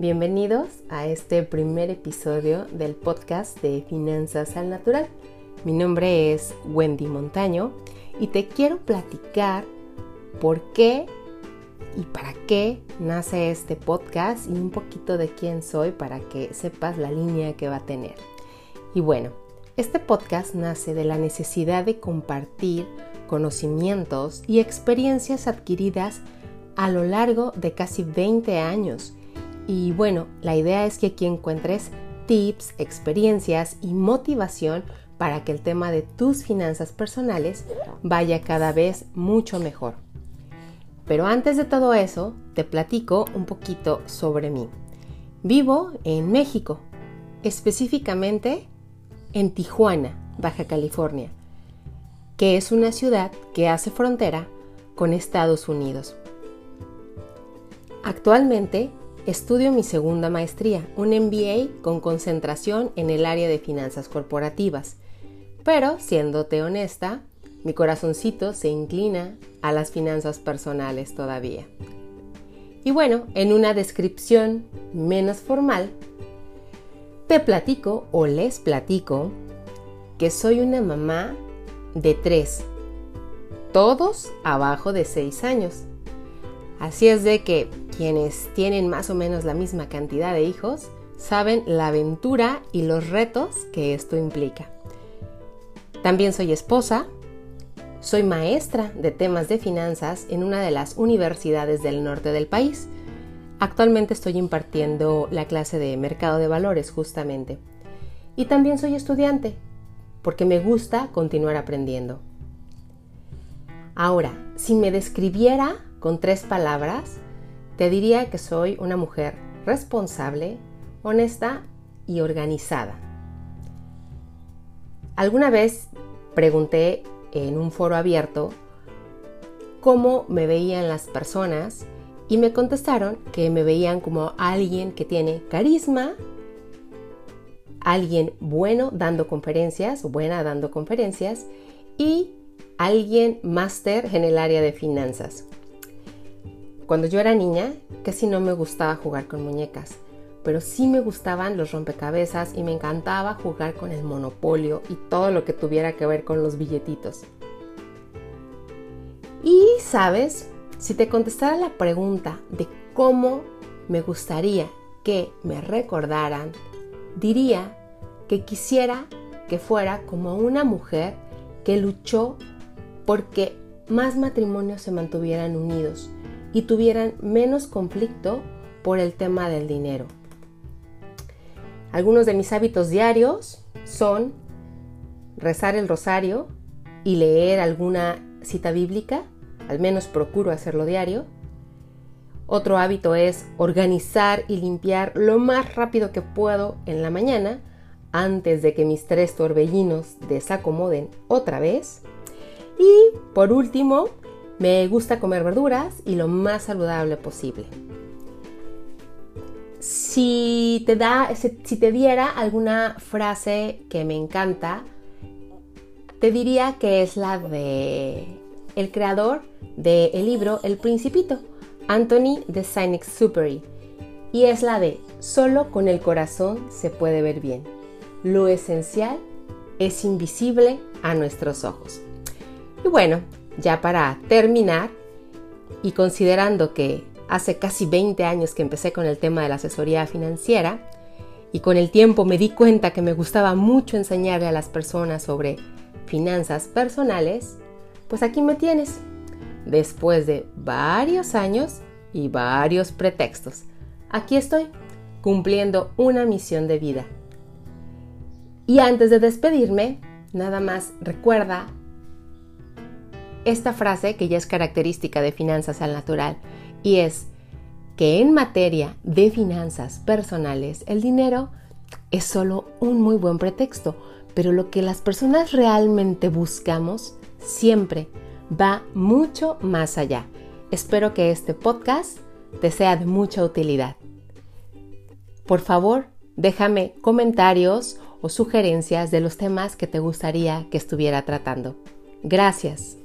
Bienvenidos a este primer episodio del podcast de Finanzas al Natural. Mi nombre es Wendy Montaño y te quiero platicar por qué y para qué nace este podcast y un poquito de quién soy para que sepas la línea que va a tener. Y bueno, este podcast nace de la necesidad de compartir conocimientos y experiencias adquiridas a lo largo de casi 20 años. Y bueno, la idea es que aquí encuentres tips, experiencias y motivación para que el tema de tus finanzas personales vaya cada vez mucho mejor. Pero antes de todo eso, te platico un poquito sobre mí. Vivo en México, específicamente en Tijuana, Baja California, que es una ciudad que hace frontera con Estados Unidos. Actualmente estudio mi segunda maestría, un MBA con concentración en el área de finanzas corporativas. Pero, siéndote honesta, mi corazoncito se inclina a las finanzas personales todavía. Y bueno, en una descripción menos formal, te platico o les platico que soy una mamá de tres, todos abajo de seis años. Así es de que quienes tienen más o menos la misma cantidad de hijos saben la aventura y los retos que esto implica. También soy esposa, soy maestra de temas de finanzas en una de las universidades del norte del país. Actualmente estoy impartiendo la clase de mercado de valores justamente. Y también soy estudiante, porque me gusta continuar aprendiendo. Ahora, si me describiera con tres palabras, te diría que soy una mujer responsable, honesta y organizada. Alguna vez pregunté en un foro abierto cómo me veían las personas y me contestaron que me veían como alguien que tiene carisma, alguien bueno dando conferencias, buena dando conferencias y alguien máster en el área de finanzas. Cuando yo era niña, casi no me gustaba jugar con muñecas, pero sí me gustaban los rompecabezas y me encantaba jugar con el monopolio y todo lo que tuviera que ver con los billetitos. Y sabes, si te contestara la pregunta de cómo me gustaría que me recordaran, diría que quisiera que fuera como una mujer que luchó porque más matrimonios se mantuvieran unidos y tuvieran menos conflicto por el tema del dinero. Algunos de mis hábitos diarios son rezar el rosario y leer alguna cita bíblica, al menos procuro hacerlo diario. Otro hábito es organizar y limpiar lo más rápido que puedo en la mañana antes de que mis tres torbellinos desacomoden otra vez. Y por último, me gusta comer verduras y lo más saludable posible. Si te, da, si te diera alguna frase que me encanta, te diría que es la de el creador del libro El Principito, Anthony de Saint-Exupéry, y es la de solo con el corazón se puede ver bien. Lo esencial es invisible a nuestros ojos. Y bueno, ya para terminar, y considerando que hace casi 20 años que empecé con el tema de la asesoría financiera, y con el tiempo me di cuenta que me gustaba mucho enseñarle a las personas sobre finanzas personales, pues aquí me tienes, después de varios años y varios pretextos. Aquí estoy, cumpliendo una misión de vida. Y antes de despedirme, nada más recuerda esta frase que ya es característica de finanzas al natural y es que en materia de finanzas personales el dinero es solo un muy buen pretexto, pero lo que las personas realmente buscamos siempre va mucho más allá. Espero que este podcast te sea de mucha utilidad. Por favor, déjame comentarios o sugerencias de los temas que te gustaría que estuviera tratando. Gracias.